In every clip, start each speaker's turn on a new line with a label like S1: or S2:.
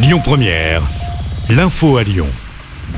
S1: Lyon Première, l'info à Lyon.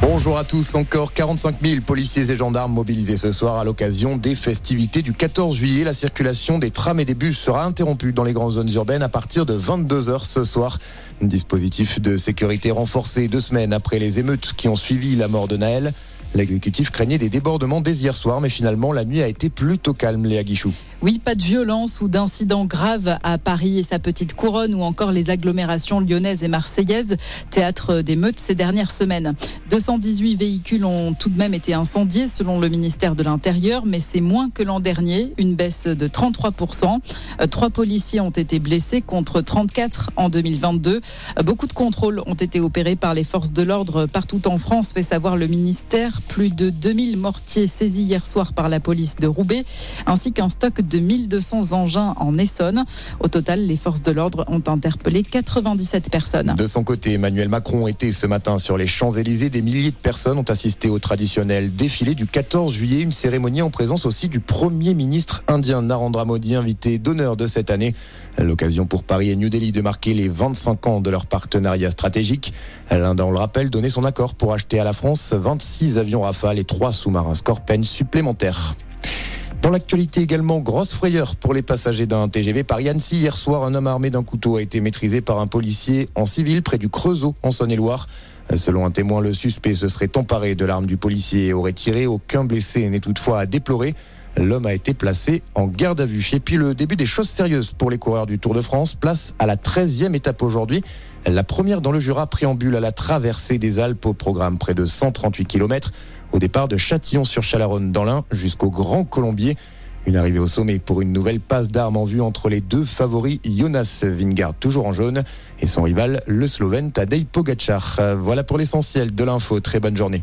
S2: Bonjour à tous, encore 45 000 policiers et gendarmes mobilisés ce soir à l'occasion des festivités du 14 juillet. La circulation des trams et des bus sera interrompue dans les grandes zones urbaines à partir de 22h ce soir. Un dispositif de sécurité renforcé deux semaines après les émeutes qui ont suivi la mort de Naël. L'exécutif craignait des débordements dès hier soir, mais finalement la nuit a été plutôt calme, Léa Guichou.
S3: Oui, pas de violence ou d'incidents graves à Paris et sa petite couronne ou encore les agglomérations lyonnaises et marseillaises, théâtre d'émeutes ces dernières semaines. 218 véhicules ont tout de même été incendiés selon le ministère de l'Intérieur, mais c'est moins que l'an dernier, une baisse de 33%. Euh, trois policiers ont été blessés contre 34 en 2022. Euh, beaucoup de contrôles ont été opérés par les forces de l'ordre partout en France, fait savoir le ministère. Plus de 2000 mortiers saisis hier soir par la police de Roubaix, ainsi qu'un stock de 1200 engins en Essonne. Au total, les forces de l'ordre ont interpellé 97 personnes.
S2: De son côté, Emmanuel Macron était ce matin sur les Champs-Élysées. Des milliers de personnes ont assisté au traditionnel défilé du 14 juillet, une cérémonie en présence aussi du Premier ministre indien Narendra Modi, invité d'honneur de cette année. L'occasion pour Paris et New Delhi de marquer les 25 ans de leur partenariat stratégique. L'Inde, on le rappelle, donnait son accord pour acheter à la France 26 avions Rafale et 3 sous-marins Scorpion supplémentaires. Dans l'actualité également, grosse frayeur pour les passagers d'un TGV Paris-Annecy. Hier soir, un homme armé d'un couteau a été maîtrisé par un policier en civil près du Creusot, en Saône-et-Loire. Selon un témoin, le suspect se serait emparé de l'arme du policier et aurait tiré. Aucun blessé n'est toutefois à déplorer. L'homme a été placé en garde à vue. Et puis le début des choses sérieuses pour les coureurs du Tour de France. Place à la 13e étape aujourd'hui. La première dans le Jura préambule à la traversée des Alpes au programme près de 138 km au départ de Châtillon-sur-Chalaronne dans l'Ain jusqu'au Grand Colombier. Une arrivée au sommet pour une nouvelle passe d'armes en vue entre les deux favoris Jonas Vingard, toujours en jaune, et son rival, le Slovène Tadej Pogacar. Voilà pour l'essentiel de l'info. Très bonne journée.